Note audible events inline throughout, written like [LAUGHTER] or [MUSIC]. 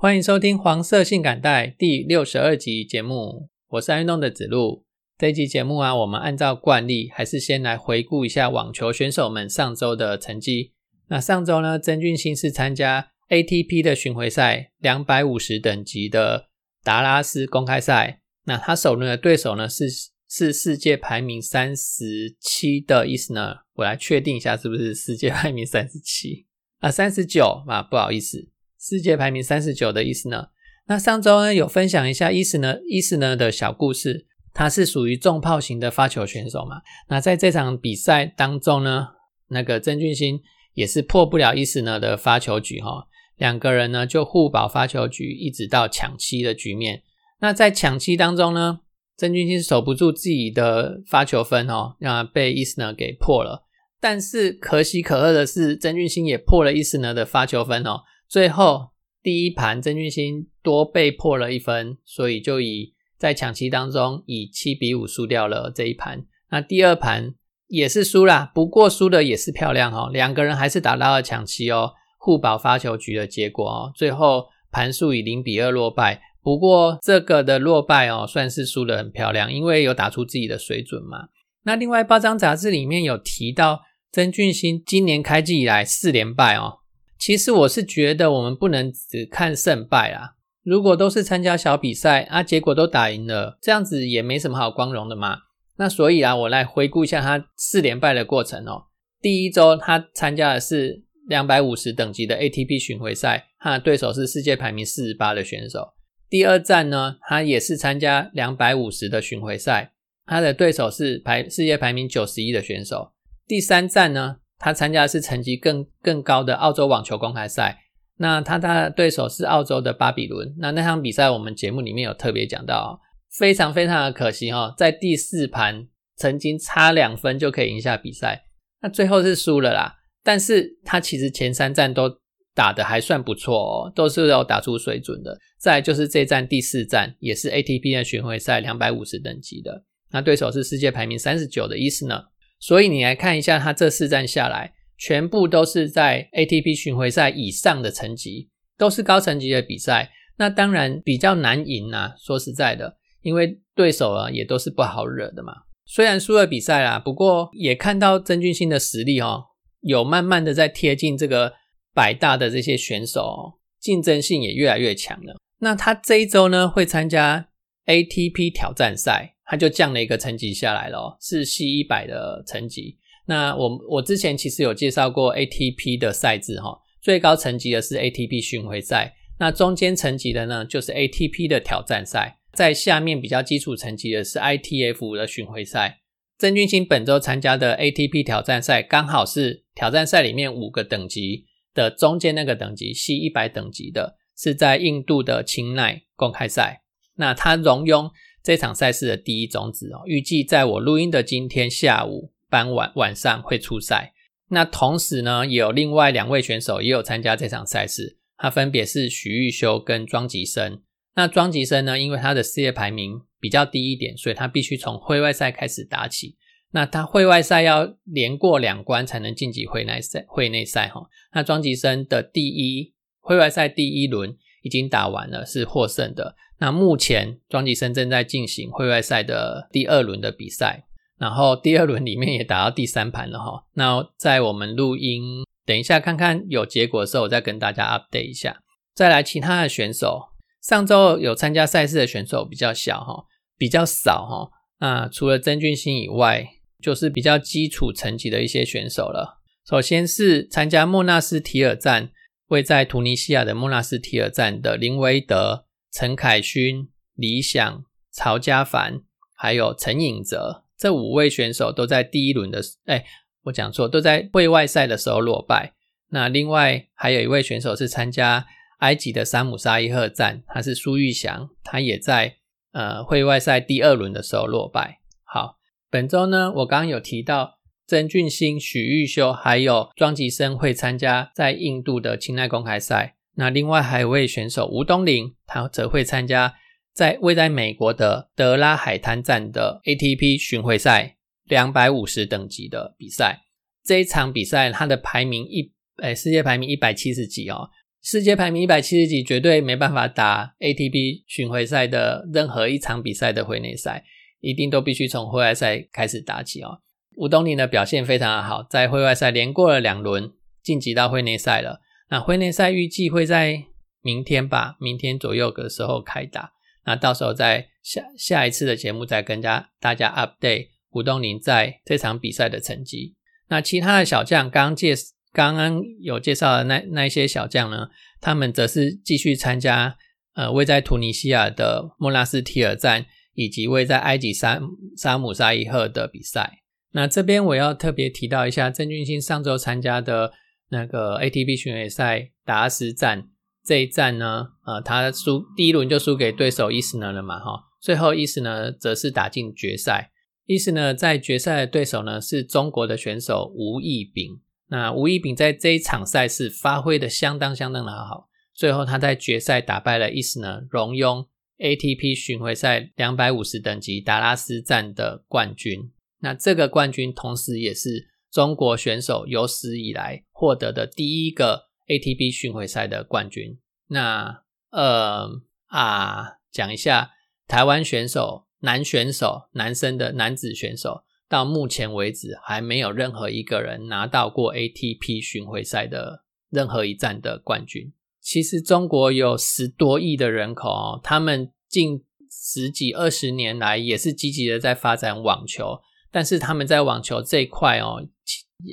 欢迎收听黄色性感带第六十二集节目，我是爱运动的子路。这一集节目啊，我们按照惯例，还是先来回顾一下网球选手们上周的成绩。那上周呢，曾俊欣是参加 ATP 的巡回赛两百五十等级的达拉斯公开赛。那他首轮的对手呢是是世界排名三十七的伊斯呢？我来确定一下是不是世界排名三十七啊？三十九啊，不好意思。世界排名三十九的伊斯呢？那上周呢有分享一下伊斯呢伊斯呢的小故事。他是属于重炮型的发球选手嘛？那在这场比赛当中呢，那个曾俊欣也是破不了伊斯呢的发球局哈。两个人呢就互保发球局，一直到抢七的局面。那在抢七当中呢，曾俊欣守不住自己的发球分哦，那被伊斯呢给破了。但是可喜可贺的是，曾俊欣也破了伊斯呢的发球分哦。最后第一盘，曾俊欣多被破了一分，所以就以在抢七当中以七比五输掉了这一盘。那第二盘也是输啦，不过输的也是漂亮哦，两个人还是打到了抢七哦，互保发球局的结果哦。最后盘数以零比二落败，不过这个的落败哦，算是输的很漂亮，因为有打出自己的水准嘛。那另外八张杂志里面有提到，曾俊欣今年开季以来四连败哦。其实我是觉得我们不能只看胜败啊。如果都是参加小比赛啊，结果都打赢了，这样子也没什么好光荣的嘛。那所以啊，我来回顾一下他四连败的过程哦。第一周他参加的是两百五十等级的 ATP 巡回赛，他的对手是世界排名四十八的选手。第二站呢，他也是参加两百五十的巡回赛，他的对手是排世界排名九十一的选手。第三站呢？他参加的是成绩更更高的澳洲网球公开赛，那他的对手是澳洲的巴比伦。那那场比赛我们节目里面有特别讲到，非常非常的可惜哈，在第四盘曾经差两分就可以赢下比赛，那最后是输了啦。但是他其实前三站都打的还算不错哦，都是有打出水准的。再就是这站第四站也是 ATP 的巡回赛两百五十等级的，那对手是世界排名三十九的伊斯呢。所以你来看一下，他这四站下来，全部都是在 ATP 巡回赛以上的成绩，都是高层级的比赛。那当然比较难赢啊，说实在的，因为对手啊也都是不好惹的嘛。虽然输了比赛啦，不过也看到曾俊欣的实力哦，有慢慢的在贴近这个百大的这些选手，哦竞争性也越来越强了。那他这一周呢，会参加 ATP 挑战赛。他就降了一个层级下来了，是 C 一百的层级。那我我之前其实有介绍过 ATP 的赛制哈，最高层级的是 ATP 巡回赛，那中间层级的呢就是 ATP 的挑战赛，在下面比较基础层级的是 ITF 的巡回赛。曾俊欣本周参加的 ATP 挑战赛，刚好是挑战赛里面五个等级的中间那个等级 C 一百等级的，是在印度的钦奈公开赛。那他荣拥。这场赛事的第一种子哦，预计在我录音的今天下午傍晚晚上会出赛。那同时呢，也有另外两位选手也有参加这场赛事，他分别是许玉修跟庄吉生。那庄吉生呢，因为他的世界排名比较低一点，所以他必须从会外赛开始打起。那他会外赛要连过两关才能晋级会内赛。会内赛哈，那庄吉生的第一会外赛第一轮已经打完了，是获胜的。那目前庄吉生正在进行会外赛的第二轮的比赛，然后第二轮里面也打到第三盘了哈。那在我们录音，等一下看看有结果的时候，我再跟大家 update 一下。再来其他的选手，上周有参加赛事的选手比较小哈，比较少哈。那除了曾俊欣以外，就是比较基础层级的一些选手了。首先是参加莫纳斯提尔站，位在突尼西亚的莫纳斯提尔站的林维德。陈凯勋、李想、曹家凡，还有陈颖哲，这五位选手都在第一轮的，哎，我讲错，都在会外赛的时候落败。那另外还有一位选手是参加埃及的山姆沙伊赫站，他是苏玉祥，他也在呃会外赛第二轮的时候落败。好，本周呢，我刚刚有提到曾俊欣、许玉修还有庄吉生会参加在印度的青奈公开赛。那另外还有位选手吴东林，他则会参加在位在美国的德拉海滩站的 ATP 巡回赛两百五十等级的比赛。这一场比赛，他的排名一，诶，世界排名一百七十几哦，世界排名一百七十几，绝对没办法打 ATP 巡回赛的任何一场比赛的会内赛，一定都必须从会外赛开始打起哦。吴东林的表现非常的好，在会外赛连过了两轮，晋级到会内赛了。那会内赛预计会在明天吧，明天左右的时候开打。那到时候在下下一次的节目再跟家大家 update 胡东林在这场比赛的成绩。那其他的小将，刚介刚刚有介绍的那那一些小将呢，他们则是继续参加呃位在突尼西亚的莫拉斯提尔站，以及位在埃及沙沙姆沙伊赫的比赛。那这边我要特别提到一下郑俊兴上周参加的。那个 ATP 巡回赛达拉斯站这一站呢，呃，他输第一轮就输给对手伊斯呢了嘛，哈，最后伊斯呢则是打进决赛。伊斯呢在决赛的对手呢是中国的选手吴亦丙。那吴亦丙在这一场赛事发挥的相当相当的好，最后他在决赛打败了伊斯呢，荣拥 ATP 巡回赛两百五十等级达拉斯站的冠军。那这个冠军同时也是。中国选手有史以来获得的第一个 ATP 巡回赛的冠军。那呃啊，讲一下台湾选手男选手男生的男子选手，到目前为止还没有任何一个人拿到过 ATP 巡回赛的任何一站的冠军。其实中国有十多亿的人口，他们近十几二十年来也是积极的在发展网球。但是他们在网球这一块哦，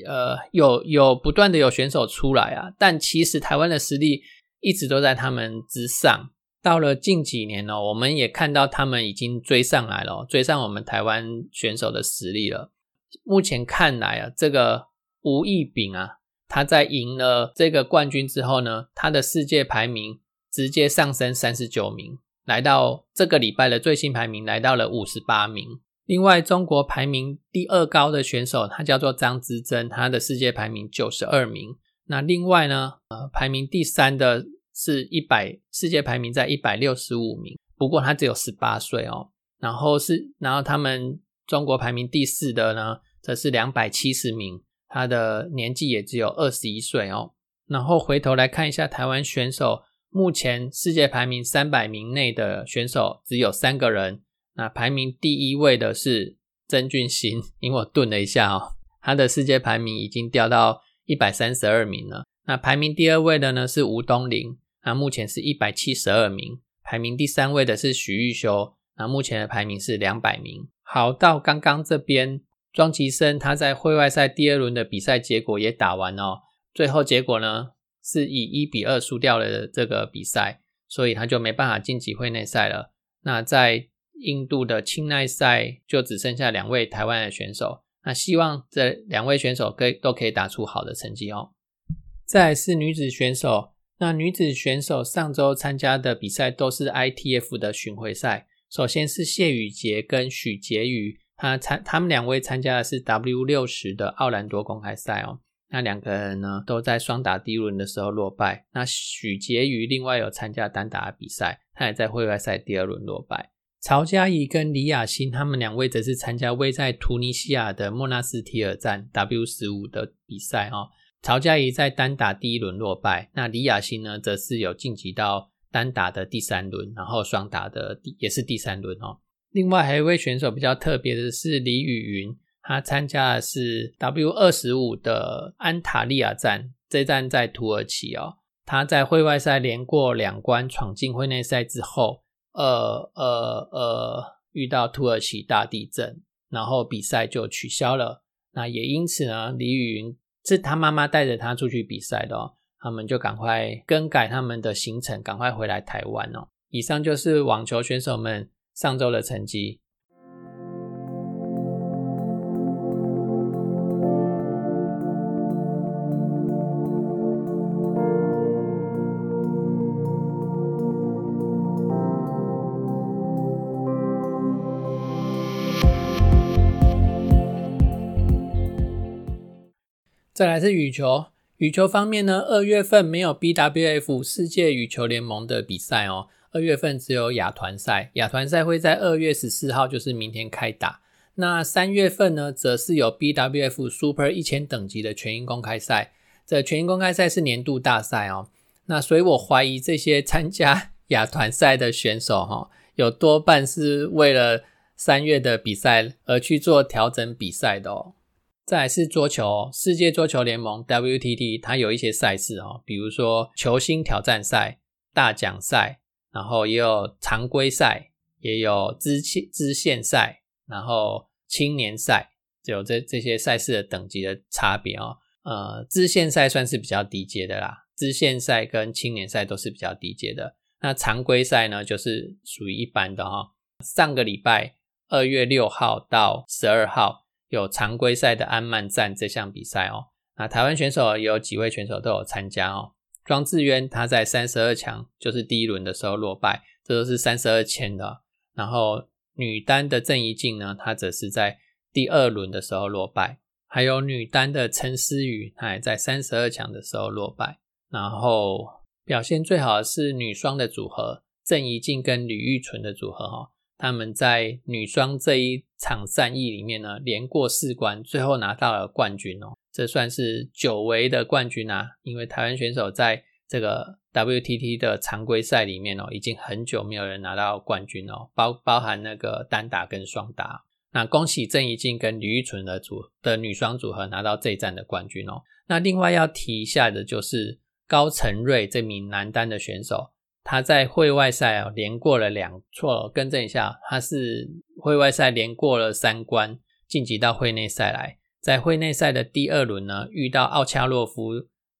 呃，有有不断的有选手出来啊，但其实台湾的实力一直都在他们之上。到了近几年哦，我们也看到他们已经追上来了，追上我们台湾选手的实力了。目前看来啊，这个吴亦丙啊，他在赢了这个冠军之后呢，他的世界排名直接上升三十九名，来到这个礼拜的最新排名来到了五十八名。另外，中国排名第二高的选手，他叫做张之臻，他的世界排名九十二名。那另外呢，呃，排名第三的是一百，世界排名在一百六十五名，不过他只有十八岁哦。然后是，然后他们中国排名第四的呢，则是两百七十名，他的年纪也只有二十一岁哦。然后回头来看一下台湾选手，目前世界排名三百名内的选手只有三个人。那排名第一位的是曾俊欣，因为我顿了一下哦，他的世界排名已经掉到一百三十二名了。那排名第二位的呢是吴东林，那目前是一百七十二名。排名第三位的是许玉修，那目前的排名是两百名。好，到刚刚这边庄吉生他在会外赛第二轮的比赛结果也打完哦，最后结果呢是以一比二输掉了这个比赛，所以他就没办法晋级会内赛了。那在印度的青奈赛就只剩下两位台湾的选手，那希望这两位选手可以都可以打出好的成绩哦。再是女子选手，那女子选手上周参加的比赛都是 ITF 的巡回赛。首先是谢宇杰跟许婕妤，她参他们两位参加的是 W 六十的奥兰多公开赛哦。那两个人呢都在双打第一轮的时候落败。那许婕妤另外有参加单打的比赛，他也在会外赛第二轮落败。曹佳怡跟李雅欣，他们两位则是参加位在突尼西亚的莫纳斯提尔站 W 十五的比赛哦。曹佳怡在单打第一轮落败，那李雅欣呢，则是有晋级到单打的第三轮，然后双打的第也是第三轮哦。另外还有一位选手比较特别的是李雨云，他参加的是 W 二十五的安塔利亚站，这站在土耳其哦。他在会外赛连过两关，闯进会内赛之后。呃呃呃，遇到土耳其大地震，然后比赛就取消了。那也因此呢，李雨云是他妈妈带着他出去比赛的哦，他们就赶快更改他们的行程，赶快回来台湾哦。以上就是网球选手们上周的成绩。再来是羽球，羽球方面呢，二月份没有 BWF 世界羽球联盟的比赛哦，二月份只有亚团赛，亚团赛会在二月十四号，就是明天开打。那三月份呢，则是有 BWF Super 一千等级的全英公开赛，这全英公开赛是年度大赛哦。那所以我怀疑这些参加亚团赛的选手哈，有多半是为了三月的比赛而去做调整比赛的哦。再来是桌球，世界桌球联盟 WTT，它有一些赛事哦，比如说球星挑战赛、大奖赛，然后也有常规赛，也有支线支线赛，然后青年赛，有这这些赛事的等级的差别哦。呃，支线赛算是比较低阶的啦，支线赛跟青年赛都是比较低阶的。那常规赛呢，就是属于一般的哈。上个礼拜二月六号到十二号。有常规赛的安曼站这项比赛哦，那台湾选手有几位选手都有参加哦。庄智渊他在三十二强就是第一轮的时候落败，这都是三十二签的。然后女单的郑怡静呢，她则是在第二轮的时候落败。还有女单的陈思雨，她在三十二强的时候落败。然后表现最好的是女双的组合，郑怡静跟吕玉纯的组合哈。他们在女双这一场战役里面呢，连过四关，最后拿到了冠军哦。这算是久违的冠军啊！因为台湾选手在这个 WTT 的常规赛里面哦，已经很久没有人拿到冠军哦，包包含那个单打跟双打。那恭喜郑怡静跟吕玉纯的组的女双组合拿到这一站的冠军哦。那另外要提一下的就是高成瑞这名男单的选手。他在会外赛啊连过了两错，更正一下，他是会外赛连过了三关，晋级到会内赛来。在会内赛的第二轮呢，遇到奥恰洛夫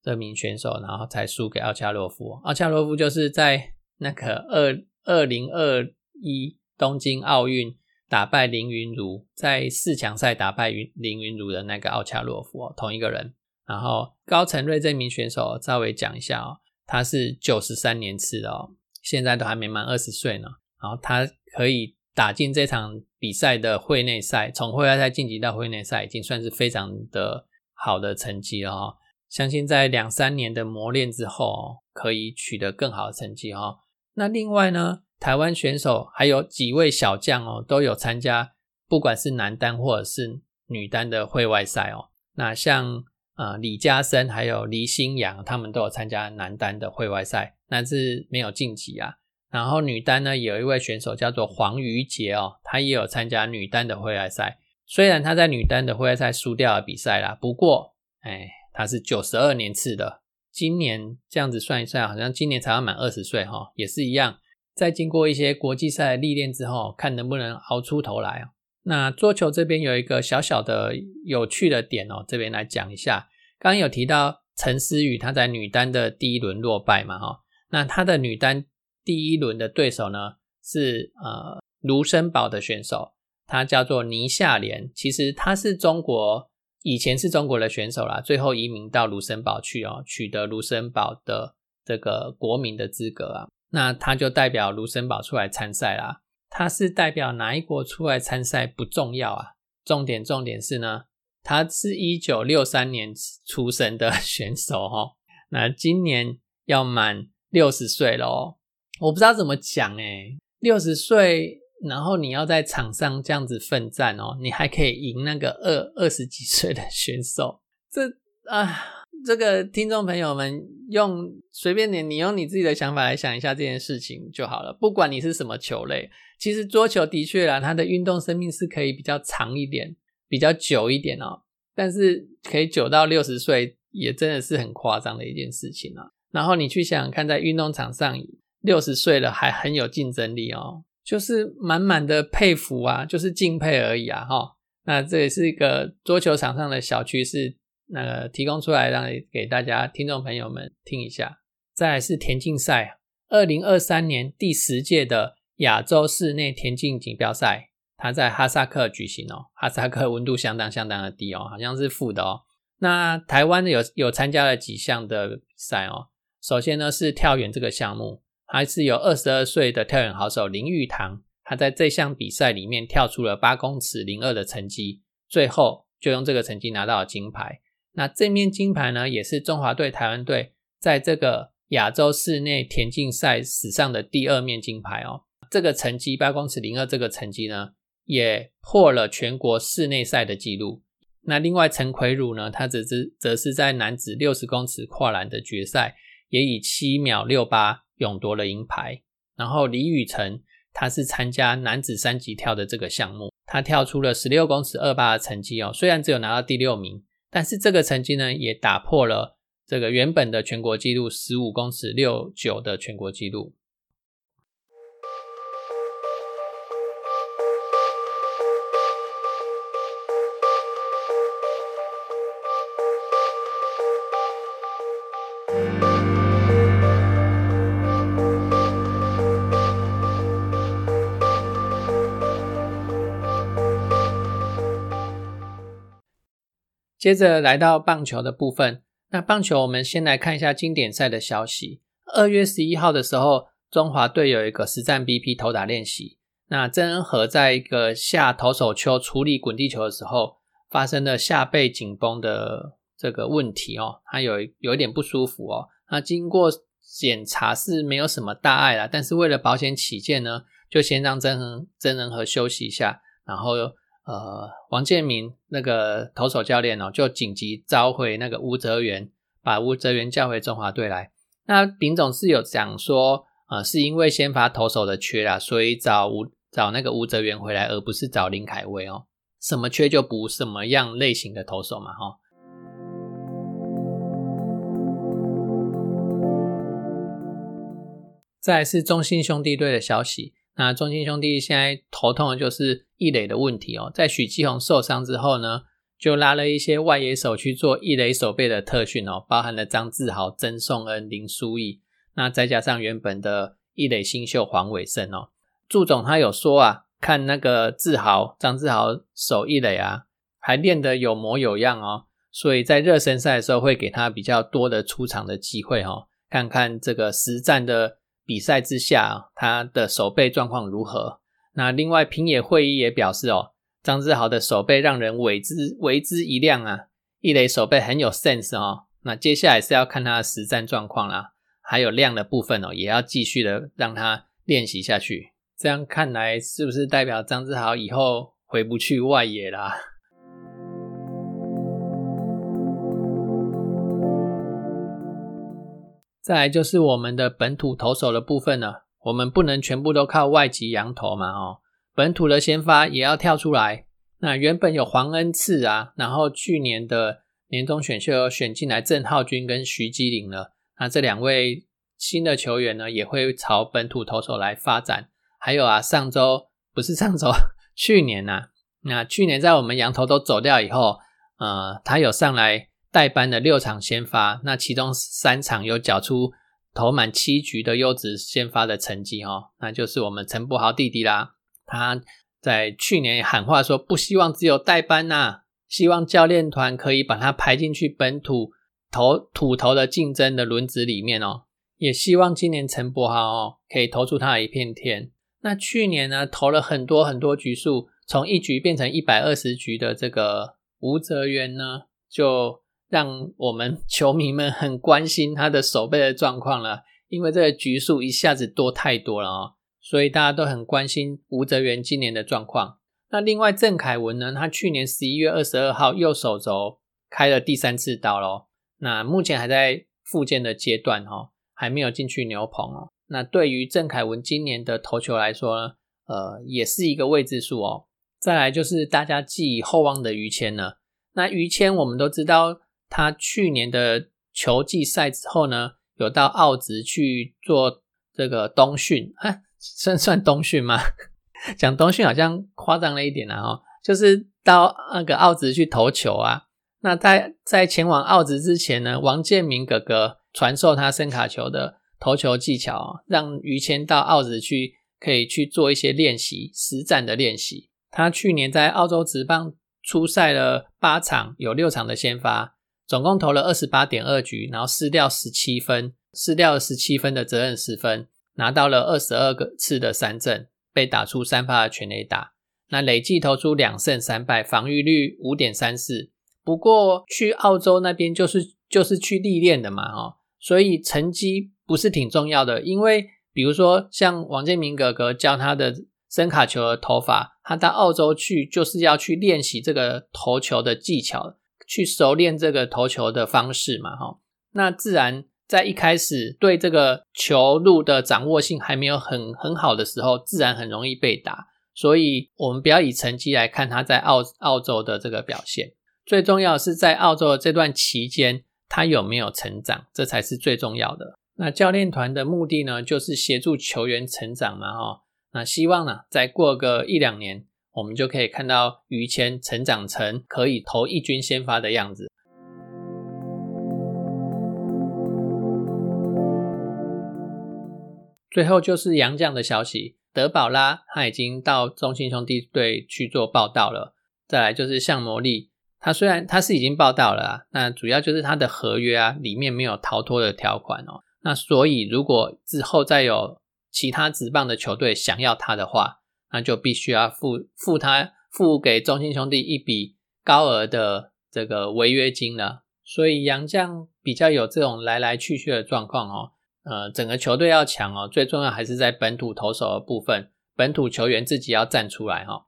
这名选手，然后才输给奥恰洛夫。奥恰洛夫就是在那个二二零二一东京奥运打败林云如，在四强赛打败林林云如的那个奥恰洛夫，同一个人。然后高成瑞这名选手，稍微讲一下哦。他是九十三年次的哦，现在都还没满二十岁呢。然后他可以打进这场比赛的会内赛，从会外赛晋级到会内赛，已经算是非常的好的成绩了哈。相信在两三年的磨练之后，可以取得更好的成绩哈。那另外呢，台湾选手还有几位小将哦，都有参加，不管是男单或者是女单的会外赛哦。那像。啊，李嘉森还有黎新阳，他们都有参加男单的会外赛，但是没有晋级啊。然后女单呢，有一位选手叫做黄瑜杰哦，他也有参加女单的会外赛。虽然他在女单的会外赛输掉了比赛啦，不过，哎，他是九十二年次的，今年这样子算一算，好像今年才要满二十岁哈，也是一样。在经过一些国际赛历练之后，看能不能熬出头来哦。那桌球这边有一个小小的有趣的点哦，这边来讲一下。刚刚有提到陈思雨，她在女单的第一轮落败嘛，哈。那她的女单第一轮的对手呢是呃卢森堡的选手，她叫做倪夏莲。其实她是中国以前是中国的选手啦，最后移民到卢森堡去哦，取得卢森堡的这个国民的资格啊。那她就代表卢森堡出来参赛啦。他是代表哪一国出来参赛不重要啊，重点重点是呢，他是一九六三年出生的 [LAUGHS] 选手哈，那今年要满六十岁了哦，我不知道怎么讲诶六十岁，然后你要在场上这样子奋战哦，你还可以赢那个二二十几岁的 [LAUGHS] 选手，这啊。这个听众朋友们用随便点，你用你自己的想法来想一下这件事情就好了。不管你是什么球类，其实桌球的确啦，它的运动生命是可以比较长一点、比较久一点哦。但是可以久到六十岁，也真的是很夸张的一件事情啊。然后你去想想看，在运动场上六十岁了还很有竞争力哦，就是满满的佩服啊，就是敬佩而已啊哈。那这也是一个桌球场上的小趋势。那个提供出来让给大家听众朋友们听一下。再来是田径赛，二零二三年第十届的亚洲室内田径锦标赛，它在哈萨克举行哦。哈萨克温度相当相当的低哦，好像是负的哦。那台湾有有参加了几项的比赛哦。首先呢是跳远这个项目，还是有二十二岁的跳远好手林玉堂，他在这项比赛里面跳出了八公尺零二的成绩，最后就用这个成绩拿到了金牌。那这面金牌呢，也是中华队、台湾队在这个亚洲室内田径赛史上的第二面金牌哦。这个成绩八公尺零二这个成绩呢，也破了全国室内赛的记录。那另外陈奎儒呢，他则是则是在男子六十公尺跨栏的决赛，也以七秒六八勇夺了银牌。然后李宇辰，他是参加男子三级跳的这个项目，他跳出了十六公尺二八的成绩哦，虽然只有拿到第六名，但是这个成绩呢，也打破了这个原本的全国纪录十五公尺六九的全国纪录。接着来到棒球的部分，那棒球我们先来看一下经典赛的消息。二月十一号的时候，中华队有一个实战 BP 投打练习。那曾恩和在一个下投手球处理滚地球的时候，发生了下背紧绷的这个问题哦，他有有一点不舒服哦。那经过检查是没有什么大碍啦，但是为了保险起见呢，就先让曾恩曾恩和休息一下，然后。呃，王建民那个投手教练哦，就紧急召回那个吴泽源，把吴泽源叫回中华队来。那丙总是有讲说，呃，是因为先发投手的缺啦，所以找吴找那个吴泽源回来，而不是找林凯威哦。什么缺就补什么样类型的投手嘛，哈。再是中信兄弟队的消息。那中信兄弟现在头痛的就是一垒的问题哦，在许继宏受伤之后呢，就拉了一些外野手去做一垒守备的特训哦，包含了张志豪、曾颂恩、林书义，那再加上原本的一垒新秀黄伟胜哦，祝总他有说啊，看那个志豪、张志豪守一垒啊，还练得有模有样哦，所以在热身赛的时候会给他比较多的出场的机会哦，看看这个实战的。比赛之下，他的手背状况如何？那另外平野会议也表示哦，张志豪的手背让人为之为之一亮啊，一垒手背很有 sense 哦。那接下来是要看他的实战状况啦，还有量的部分哦，也要继续的让他练习下去。这样看来，是不是代表张志豪以后回不去外野啦？再来就是我们的本土投手的部分了，我们不能全部都靠外籍洋投嘛，哦，本土的先发也要跳出来。那原本有黄恩赐啊，然后去年的年终选秀选进来郑浩君跟徐基林了，那这两位新的球员呢，也会朝本土投手来发展。还有啊，上周不是上周，[LAUGHS] 去年呐，那去年在我们羊头都走掉以后，呃，他有上来。代班的六场先发，那其中三场有缴出投满七局的优质先发的成绩哦，那就是我们陈柏豪弟弟啦。他在去年喊话说，不希望只有代班呐，希望教练团可以把他排进去本土投土投的竞争的轮子里面哦，也希望今年陈柏豪哦可以投出他的一片天。那去年呢，投了很多很多局数，从一局变成一百二十局的这个吴泽源呢，就。让我们球迷们很关心他的手背的状况了，因为这个局数一下子多太多了哦，所以大家都很关心吴泽源今年的状况。那另外郑凯文呢，他去年十一月二十二号右手肘开了第三次刀咯，那目前还在复健的阶段哦，还没有进去牛棚哦。那对于郑凯文今年的投球来说呢，呃，也是一个未知数哦。再来就是大家寄予厚望的于谦了，那于谦我们都知道。他去年的球季赛之后呢，有到澳职去做这个冬训，啊，算 [LAUGHS] 算冬训吗？讲冬训好像夸张了一点啊，哦，就是到那个澳职去投球啊。那在在前往澳职之前呢，王建民哥哥传授他声卡球的投球技巧，让于谦到澳职去可以去做一些练习，实战的练习。他去年在澳洲职棒出赛了八场，有六场的先发。总共投了二十八点二局，然后失掉十七分，失掉了十七分的责任十分，拿到了二十二个次的三振，被打出三发的全垒打。那累计投出两胜三败，防御率五点三四，不过去澳洲那边就是就是去历练的嘛，哈，所以成绩不是挺重要的。因为比如说像王建民哥哥教他的声卡球的投法，他到澳洲去就是要去练习这个投球的技巧，去熟练这个投球的方式嘛，哈，那自然。在一开始对这个球路的掌握性还没有很很好的时候，自然很容易被打。所以，我们不要以成绩来看他在澳澳洲的这个表现，最重要是在澳洲的这段期间，他有没有成长，这才是最重要的。那教练团的目的呢，就是协助球员成长嘛，哈。那希望呢，再过个一两年，我们就可以看到于谦成长成可以投一军先发的样子。最后就是杨绛的消息，德保拉他已经到中信兄弟队去做报道了。再来就是向魔力，他虽然他是已经报道了啊，那主要就是他的合约啊里面没有逃脱的条款哦。那所以如果之后再有其他职棒的球队想要他的话，那就必须要付付他付给中信兄弟一笔高额的这个违约金了。所以杨绛比较有这种来来去去的状况哦。呃，整个球队要强哦，最重要还是在本土投手的部分，本土球员自己要站出来哈。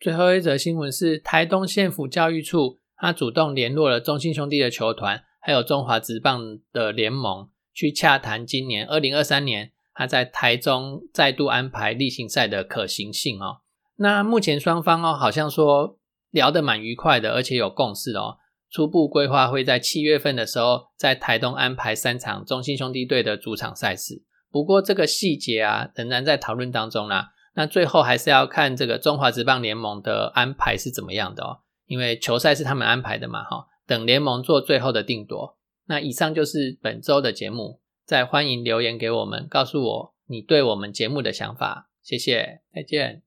最后一则新闻是，台东县府教育处，他主动联络了中信兄弟的球团，还有中华职棒的联盟，去洽谈今年二零二三年他在台中再度安排例行赛的可行性哦。那目前双方哦，好像说。聊得蛮愉快的，而且有共识哦。初步规划会在七月份的时候，在台东安排三场中信兄弟队的主场赛事。不过这个细节啊，仍然在讨论当中啦。那最后还是要看这个中华职棒联盟的安排是怎么样的哦。因为球赛是他们安排的嘛，哈。等联盟做最后的定夺。那以上就是本周的节目再欢迎留言给我们告诉我你对我们节目的想法。谢谢再见。